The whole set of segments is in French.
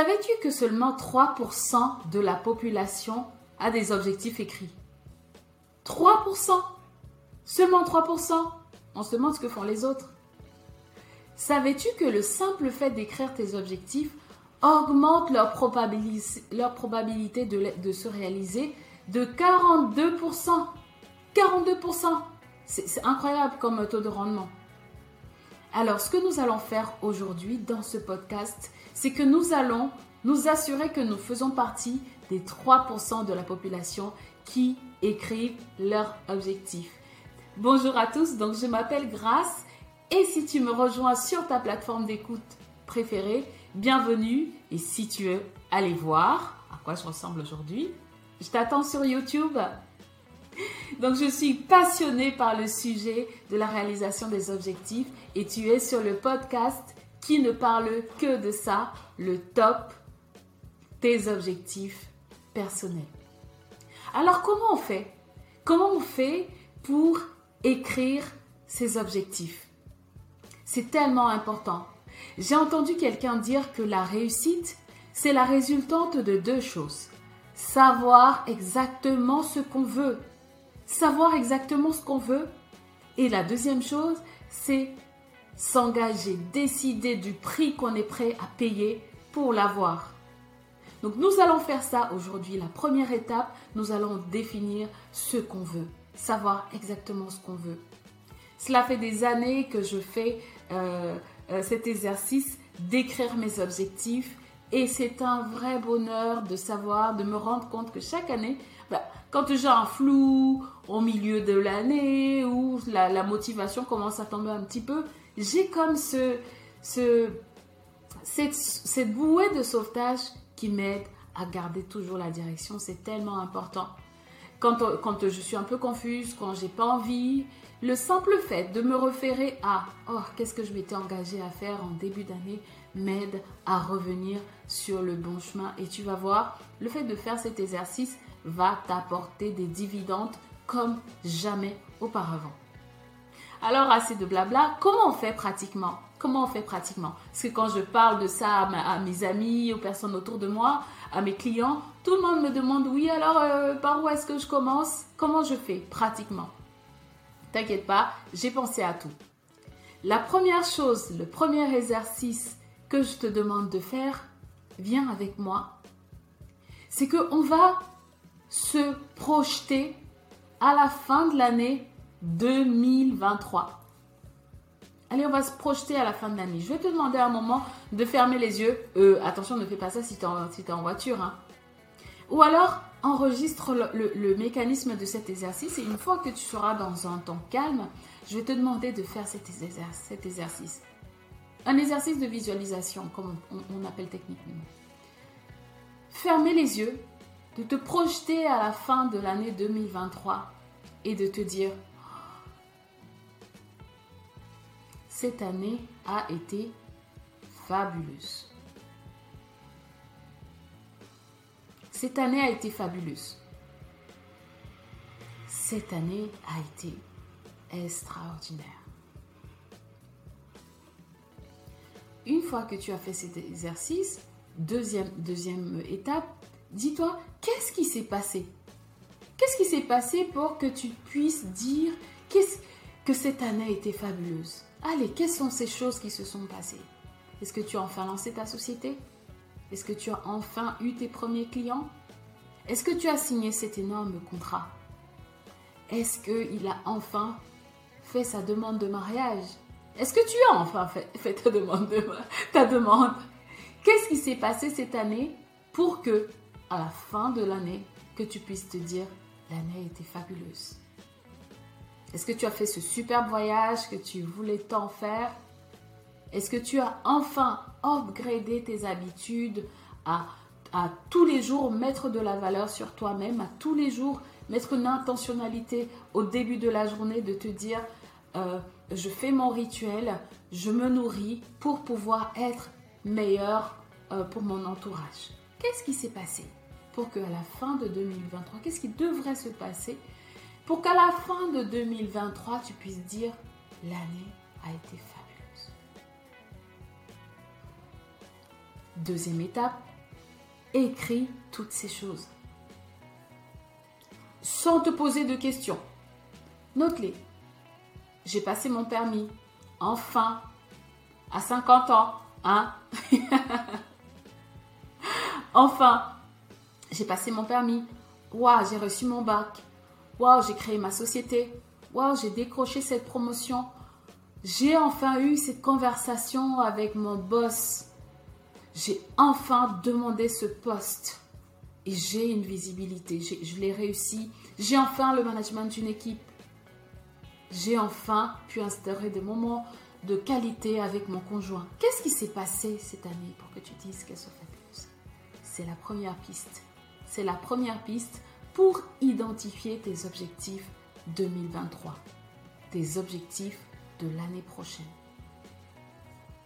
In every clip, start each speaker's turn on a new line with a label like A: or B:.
A: Savais-tu que seulement 3% de la population a des objectifs écrits? 3% Seulement 3% On se demande ce que font les autres. Savais-tu que le simple fait d'écrire tes objectifs augmente leur, probabilité, de se réaliser de 42% 42% C'est incroyable comme taux de rendement. Alors, ce que nous allons faire aujourd'hui dans ce podcast, c'est que nous allons nous assurer que nous faisons partie des 3% de la population qui écrivent leurs objectifs. Bonjour à tous, donc je m'appelle Grace et si tu me rejoins sur ta plateforme d'écoute préférée, bienvenue et si tu veux aller voir à quoi je ressemble aujourd'hui, je t'attends sur YouTube. Donc je suis passionnée par le sujet de la réalisation des objectifs et tu es sur le podcast qui ne parle que de ça, le top, tes objectifs personnels. Alors comment on fait? Comment on fait pour écrire ses objectifs? C'est tellement important. J'ai entendu quelqu'un dire que la réussite, c'est la résultante de deux choses. Savoir exactement ce qu'on veut. Savoir exactement ce qu'on veut. Et la deuxième chose, c'est s'engager, décider du prix qu'on est prêt à payer pour l'avoir. Donc nous allons faire ça aujourd'hui. La première étape, nous allons définir ce qu'on veut, savoir exactement ce qu'on veut. Cela fait des années que je fais euh, euh, cet exercice d'écrire mes objectifs et c'est un vrai bonheur de savoir, de me rendre compte que chaque année, bah, quand j'ai un flou au milieu de l'année ou la motivation commence à tomber un petit peu, j'ai comme ce, ce cette, bouée de sauvetage qui m'aide à garder toujours la direction. C'est tellement important. Quand, quand je suis un peu confuse, quand j'ai pas envie, le simple fait de me référer à oh, qu'est-ce que je m'étais engagé à faire en début d'année m'aide à revenir sur le bon chemin. Et tu vas voir, le fait de faire cet exercice va t'apporter des dividendes comme jamais auparavant. Alors, assez de blabla, comment on fait pratiquement Comment on fait pratiquement? Parce que quand je parle de ça à, mes amis, aux personnes autour de moi, à mes clients, tout le monde me demande oui, alors euh, par où est-ce que je commence? Comment je fais pratiquement? T'inquiète pas, j'ai pensé à tout. La première chose, le premier exercice que je te demande de faire, viens avec moi, c'est qu'on va se projeter à la fin de l'année 2023. Allez, on va se projeter à la fin de l'année. Je vais te demander un moment de fermer les yeux. Euh, attention, ne fais pas ça si tu es, en voiture. Hein. Ou alors, enregistre le, mécanisme de cet exercice et une fois que tu seras dans un temps calme, je vais te demander de faire cet, exercice. Un exercice de visualisation, comme on appelle techniquement. Fermer les yeux, de te projeter à la fin de l'année 2023 et de te dire cette année a été fabuleuse. Cette année a été fabuleuse. Cette année a été extraordinaire. Une fois que tu as fait cet exercice, deuxième, étape, dis-toi, qu'est-ce qui s'est passé? Qu'est-ce qui s'est passé pour que tu puisses dire que cette année a été fabuleuse? Allez, quelles sont ces choses qui se sont passées? Est-ce que tu as enfin lancé ta société? Est-ce que tu as enfin eu tes premiers clients? Est-ce que tu as signé cet énorme contrat? Est-ce qu'il a enfin fait sa demande de mariage? Est-ce que tu as enfin fait, ta demande, ta demande? Qu'est-ce qui s'est passé cette année pour que, à la fin de l'année, que tu puisses te dire l'année était fabuleuse. Est-ce que tu as fait ce superbe voyage que tu voulais tant faire? Est-ce que tu as enfin upgradé tes habitudes à, tous les jours mettre de la valeur sur toi-même, à tous les jours mettre une intentionnalité au début de la journée de te dire euh, je fais mon rituel, je me nourris pour pouvoir être meilleur euh, pour mon entourage? Qu'est-ce qui s'est passé? Pour qu'à la fin de 2023, qu'est-ce qui devrait se passer pour qu'à la fin de 2023, tu puisses dire l'année a été fabuleuse. Deuxième étape, Écris toutes ces choses. Sans te poser de questions. Note-les. J'ai passé mon permis. Enfin. À 50 ans. Hein? Enfin. J'ai passé mon permis. Waouh, j'ai reçu mon bac. Waouh, j'ai créé ma société. Waouh, j'ai décroché cette promotion. J'ai enfin eu cette conversation avec mon boss. J'ai enfin demandé ce poste. Et j'ai une visibilité. Je l'ai réussi. J'ai enfin le management d'une équipe. J'ai enfin pu instaurer des moments de qualité avec mon conjoint. Qu'est-ce qui s'est passé cette année pour que tu dises qu'elle soit fabuleuse? C'est la première piste. C'est la première piste pour identifier tes objectifs 2023, tes objectifs de l'année prochaine.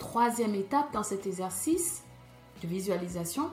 A: Troisième étape dans cet exercice de visualisation,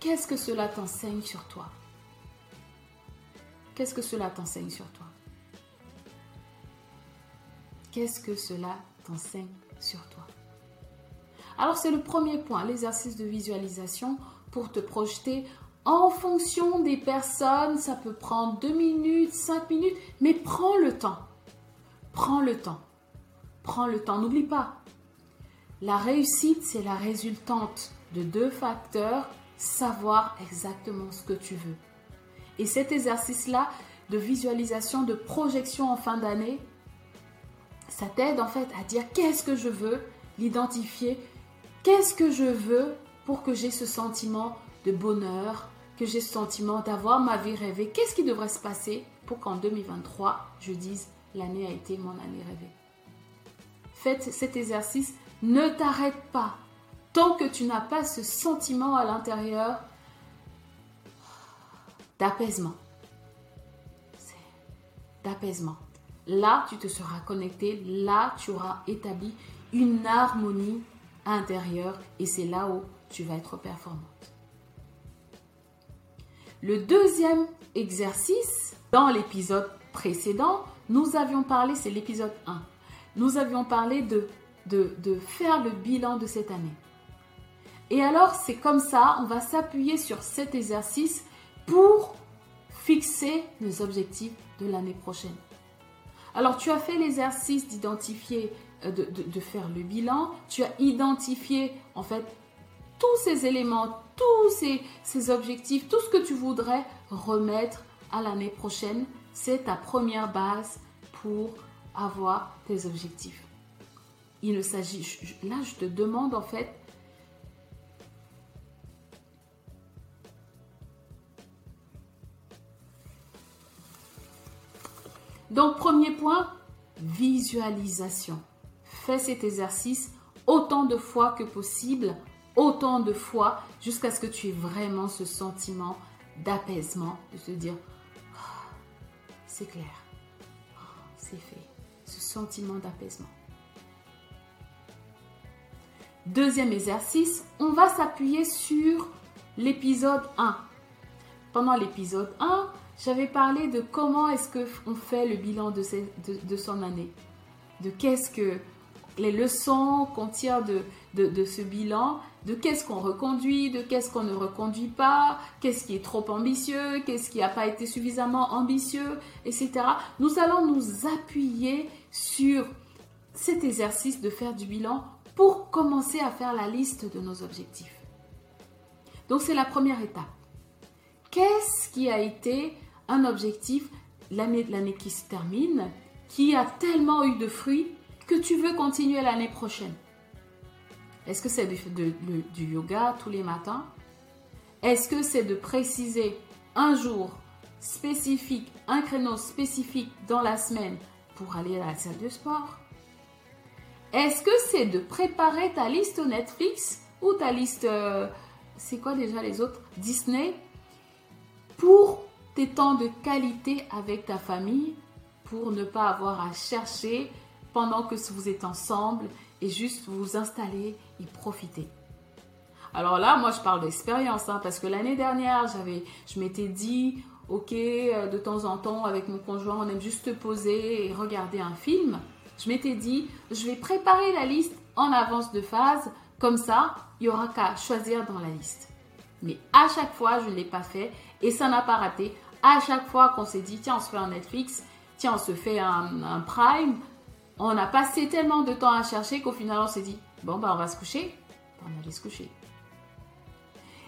A: qu'est-ce que cela t'enseigne sur toi? Qu'est-ce que cela t'enseigne sur toi? Qu'est-ce que cela t'enseigne sur toi? Alors c'est le premier point, l'exercice de visualisation pour te projeter en fonction des personnes, ça peut prendre 2 minutes, 5 minutes, mais prends le temps. Prends le temps. Prends le temps. N'oublie pas, la réussite, c'est la résultante de deux facteurs, savoir exactement ce que tu veux. Et cet exercice-là de visualisation, de projection en fin d'année, ça t'aide en fait à dire qu'est-ce que je veux, l'identifier, qu'est-ce que je veux pour que j'ai ce sentiment de bonheur, que j'ai ce sentiment d'avoir ma vie rêvée. Qu'est-ce qui devrait se passer pour qu'en 2023, je dise l'année a été mon année rêvée? Faites cet exercice, ne t'arrête pas tant que tu n'as pas ce sentiment à l'intérieur d'apaisement. D'apaisement. Là, tu te seras connecté, là, tu auras établi une harmonie intérieure et c'est là où tu vas être performante. Le deuxième exercice, dans l'épisode précédent, nous avions parlé, c'est l'épisode 1, nous avions parlé de, faire le bilan de cette année. Et alors, c'est comme ça, on va s'appuyer sur cet exercice pour fixer nos objectifs de l'année prochaine. Alors, tu as fait l'exercice d'identifier, euh, de, faire le bilan. Tu as identifié, en fait, tous ces éléments, tous ces, objectifs, tout ce que tu voudrais remettre à l'année prochaine. C'est ta première base pour avoir tes objectifs. Il ne s'agit, là, je te demande, en fait, Donc, premier point, visualisation. Fais cet exercice autant de fois que possible, autant de fois jusqu'à ce que tu aies vraiment ce sentiment d'apaisement, de te dire, ah, c'est clair, ah, c'est fait, ce sentiment d'apaisement. Deuxième exercice, on va s'appuyer sur l'épisode 1. Pendant l'épisode 1, j'avais parlé de comment est-ce qu'on fait le bilan de, son année, de qu'est-ce que les leçons qu'on tire de, de, ce bilan, de qu'est-ce qu'on reconduit, de qu'est-ce qu'on ne reconduit pas, qu'est-ce qui est trop ambitieux, qu'est-ce qui n'a pas été suffisamment ambitieux, etc. Nous allons nous appuyer sur cet exercice de faire du bilan pour commencer à faire la liste de nos objectifs. Donc c'est la première étape. Qu'est-ce qui a été un objectif l'année qui se termine, qui a tellement eu de fruits que tu veux continuer l'année prochaine. Est-ce que c'est du, yoga tous les matins? Est-ce que c'est de préciser un jour spécifique, un créneau spécifique dans la semaine pour aller à la salle de sport? Est-ce que c'est de préparer ta liste Netflix ou ta liste, euh, c'est quoi déjà les autres? Disney pour tes temps de qualité avec ta famille pour ne pas avoir à chercher pendant que vous êtes ensemble et juste vous installer et profiter. Alors là, moi je parle d'expérience hein, parce que l'année dernière, j'avais, je m'étais dit, ok, euh, de temps en temps avec mon conjoint, on aime juste poser et regarder un film. Je m'étais dit, je vais préparer la liste en avance de phase, comme ça, il y aura qu'à choisir dans la liste. Mais à chaque fois, je ne l'ai pas fait et ça n'a pas raté. À chaque fois qu'on s'est dit, tiens, on se fait un Netflix, tiens, on se fait un, Prime, on a passé tellement de temps à chercher qu'au final, on s'est dit, bon, ben, on va se coucher. On va aller se coucher.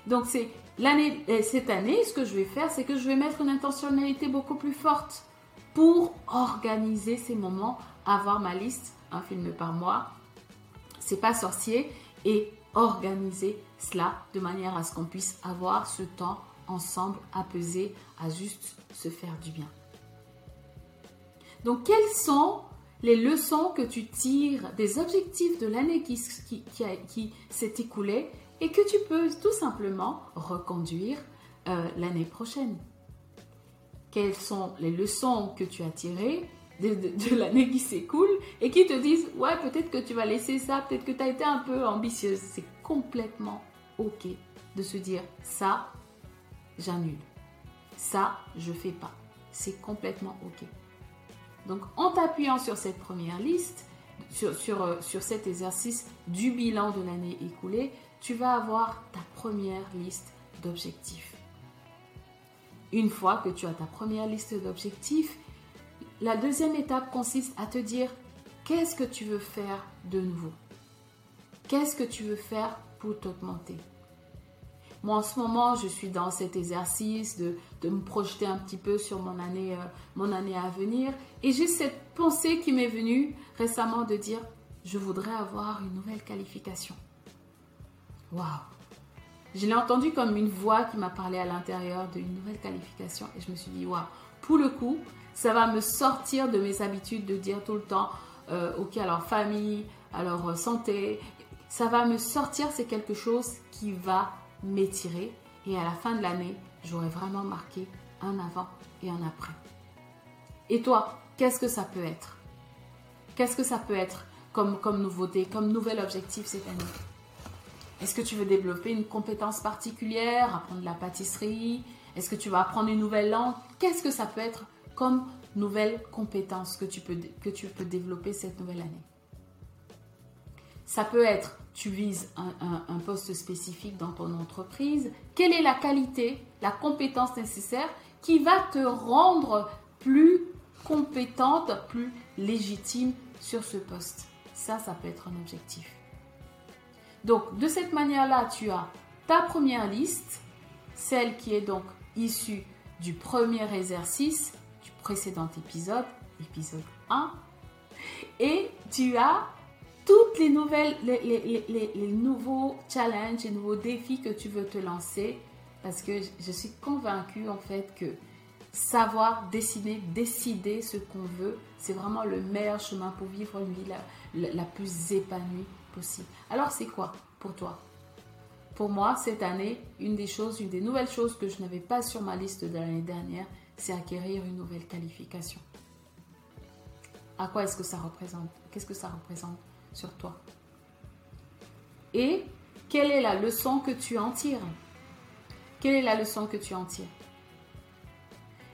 A: Donc, c'est l'année, euh, cette année, ce que je vais faire, c'est que je vais mettre une intentionnalité beaucoup plus forte pour organiser ces moments, avoir ma liste, un film par mois, c'est pas sorcier, et organiser cela de manière à ce qu'on puisse avoir ce temps ensemble à peser, à juste se faire du bien. Donc, quelles sont les leçons que tu tires des objectifs de l'année qui, s'est écoulée et que tu peux tout simplement reconduire euh, l'année prochaine Quelles sont les leçons que tu as tirées de, de l'année qui s'écoule et qui te disent ouais peut-être que tu vas laisser ça, peut-être que tu as été un peu ambitieuse. C'est complètement ok de se dire ça j'annule, ça je fais pas. C'est complètement ok. Donc en t'appuyant sur cette première liste, euh, sur cet exercice du bilan de l'année écoulée, tu vas avoir ta première liste d'objectifs. Une fois que tu as ta première liste d'objectifs, la deuxième étape consiste à te dire qu'est-ce que tu veux faire de nouveau? Qu'est-ce que tu veux faire pour t'augmenter? Moi, en ce moment, je suis dans cet exercice de, me projeter un petit peu sur mon année, euh, mon année à venir. Et j'ai cette pensée qui m'est venue récemment de dire, je voudrais avoir une nouvelle qualification. Waouh Je l'ai entendu comme une voix qui m'a parlé à l'intérieur d'une nouvelle qualification. Et je me suis dit, waouh, pour le coup, ça va me sortir de mes habitudes de dire tout le temps, euh, ok, alors famille, alors euh, santé. Ça va me sortir, c'est quelque chose qui va m'étirer et à la fin de l'année, j'aurai vraiment marqué un avant et un après. Et toi, qu'est-ce que ça peut être? Qu'est-ce que ça peut être comme, comme nouveauté, comme nouvel objectif cette année? Est-ce que tu veux développer une compétence particulière, apprendre la pâtisserie? Est-ce que tu vas apprendre une nouvelle langue? Qu'est-ce que ça peut être comme nouvelle compétence que tu peux, que tu peux développer cette nouvelle année? Ça peut être tu vises un, poste spécifique dans ton entreprise, quelle est la qualité, la compétence nécessaire qui va te rendre plus compétente, plus légitime sur ce poste? Ça, ça peut être un objectif. Donc, de cette manière-là, tu as ta première liste, celle qui est donc issue du premier exercice du précédent épisode, épisode 1, et tu as toutes les nouvelles, les, nouveaux challenges, les nouveaux défis que tu veux te lancer, parce que je suis convaincue en fait que savoir décider, décider ce qu'on veut, c'est vraiment le meilleur chemin pour vivre une vie la, la plus épanouie possible. Alors c'est quoi pour toi? Pour moi, cette année, une des choses, une des nouvelles choses que je n'avais pas sur ma liste de l'année dernière, c'est acquérir une nouvelle qualification. À quoi est-ce que ça représente? Qu'est-ce que ça représente? Sur toi. Et quelle est la leçon que tu en tires? Quelle est la leçon que tu en tires?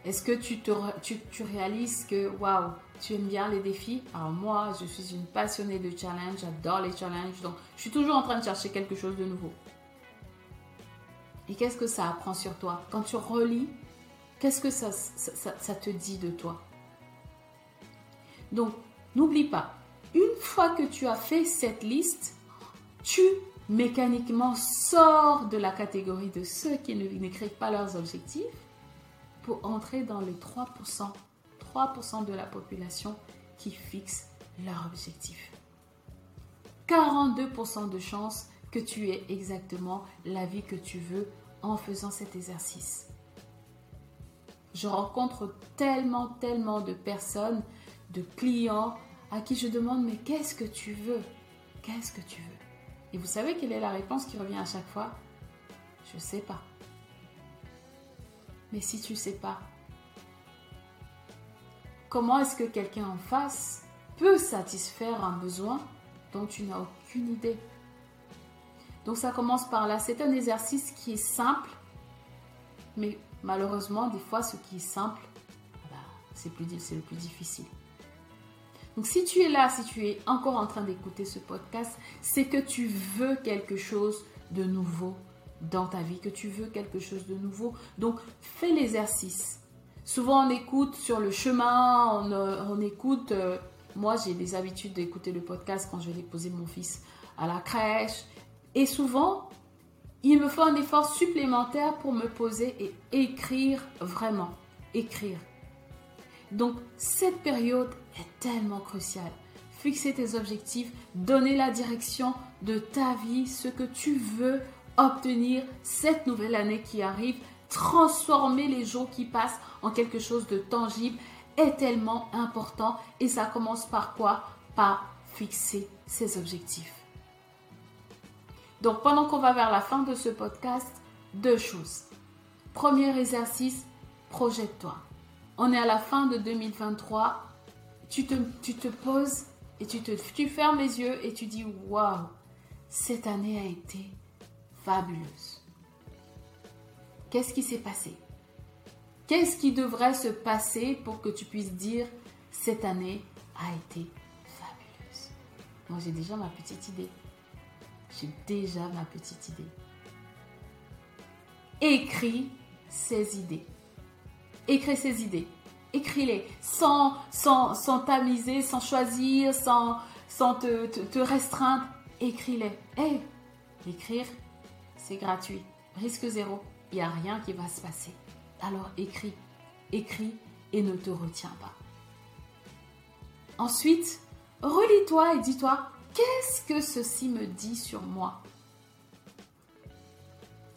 A: Est-ce que tu, te, tu, réalises que, waouh, tu aimes bien les défis? Alors moi, je suis une passionnée de challenge, j'adore les challenges, donc je suis toujours en train de chercher quelque chose de nouveau. Et qu'est-ce que ça apprend sur toi? Quand tu relis, qu'est-ce que ça, ça te dit de toi? Donc, n'oublie pas, une fois que tu as fait cette liste, tu mécaniquement sors de la catégorie de ceux qui n'écrivent pas leurs objectifs pour entrer dans les 3%, 3% de la population qui fixe leur objectif. 42% de chances que tu aies exactement la vie que tu veux en faisant cet exercice. Je rencontre tellement, tellement de personnes, de clients, à qui je demande mais qu'est-ce que tu veux? Qu'est-ce que tu veux? Et vous savez quelle est la réponse qui revient à chaque fois? Je ne sais pas. Mais si tu ne sais pas, comment est-ce que quelqu'un en face peut satisfaire un besoin dont tu n'as aucune idée? Donc ça commence par là. C'est un exercice qui est simple, mais malheureusement, des fois, ce qui est simple, bah, c'est le plus difficile. Donc si tu es là, si tu es encore en train d'écouter ce podcast, c'est que tu veux quelque chose de nouveau dans ta vie, que tu veux quelque chose de nouveau. Donc, fais l'exercice. Souvent, on écoute sur le chemin, on, euh, écoute. Euh, moi, j'ai des habitudes d'écouter le podcast quand je vais déposer mon fils à la crèche. Et souvent, il me faut un effort supplémentaire pour me poser et écrire vraiment. Écrire. Donc, cette période est tellement cruciale. Fixer tes objectifs, donner la direction de ta vie, ce que tu veux obtenir cette nouvelle année qui arrive, transformer les jours qui passent en quelque chose de tangible est tellement important. Et ça commence par quoi? Par fixer ses objectifs. Donc pendant qu'on va vers la fin de ce podcast, deux choses. Premier exercice, projette-toi. On est à la fin de 2023. Tu te, poses et tu, te, tu fermes les yeux et tu dis Waouh, cette année a été fabuleuse. Qu'est-ce qui s'est passé? Qu'est-ce qui devrait se passer pour que tu puisses dire cette année a été fabuleuse? Moi, j'ai déjà ma petite idée. J'ai déjà ma petite idée. Écris ces idées. Écris ces idées. Écris-les sans, sans, sans choisir, sans, te, te, restreindre. Écris-les. Hé, écrire, c'est gratuit. Risque zéro. Il n'y a rien qui va se passer. Alors écris. Écris et ne te retiens pas. Ensuite, relis-toi et dis-toi, Qu'est-ce que ceci me dit sur moi?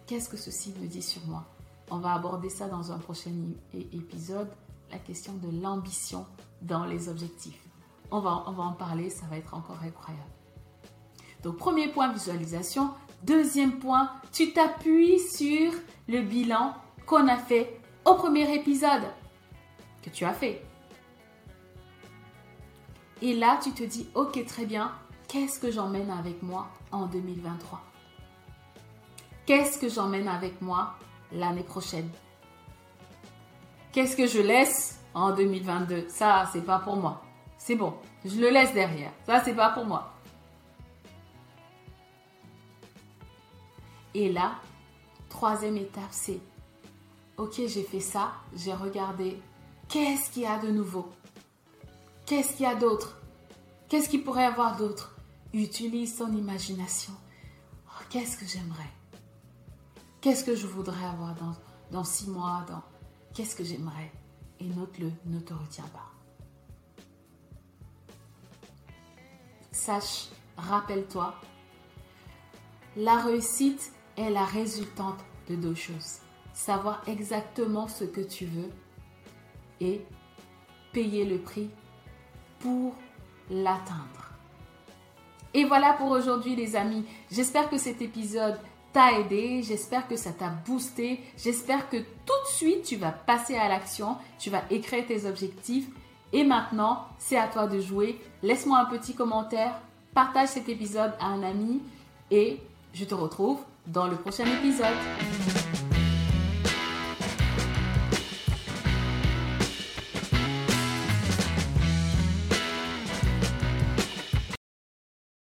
A: Qu'est-ce que ceci me dit sur moi? On va aborder ça dans un prochain épisode, la question de l'ambition dans les objectifs. On va, on va en parler, ça va être encore incroyable. Donc premier point, visualisation. Deuxième point, tu t'appuies sur le bilan qu'on a fait au premier épisode que tu as fait. Et là, tu te dis, ok, très bien, qu'est-ce que j'emmène avec moi en 2023 Qu'est-ce que j'emmène avec moi l'année prochaine? Qu'est-ce que je laisse en 2022 Ça, c'est pas pour moi. C'est bon, je le laisse derrière. Ça, c'est pas pour moi. Et là, troisième étape, c'est OK, j'ai fait ça, j'ai regardé. Qu'est-ce qu'il y a de nouveau? Qu'est-ce qu'il y a d'autre? Qu'est-ce qu'il pourrait y avoir d'autre? Utilise ton imagination. Oh, qu'est-ce que j'aimerais? Qu'est-ce que je voudrais avoir dans, six mois. Qu'est-ce que j'aimerais Et note-le, ne te retiens pas. Sache, rappelle-toi, la réussite est la résultante de deux choses. Savoir exactement ce que tu veux et payer le prix pour l'atteindre. Et voilà pour aujourd'hui les amis. J'espère que cet épisode aidé, j'espère que ça t'a boosté, j'espère que tout de suite tu vas passer à l'action, tu vas écrire tes objectifs. Et maintenant, c'est à toi de jouer. Laisse-moi un petit commentaire, partage cet épisode à un ami et je te retrouve dans le prochain épisode.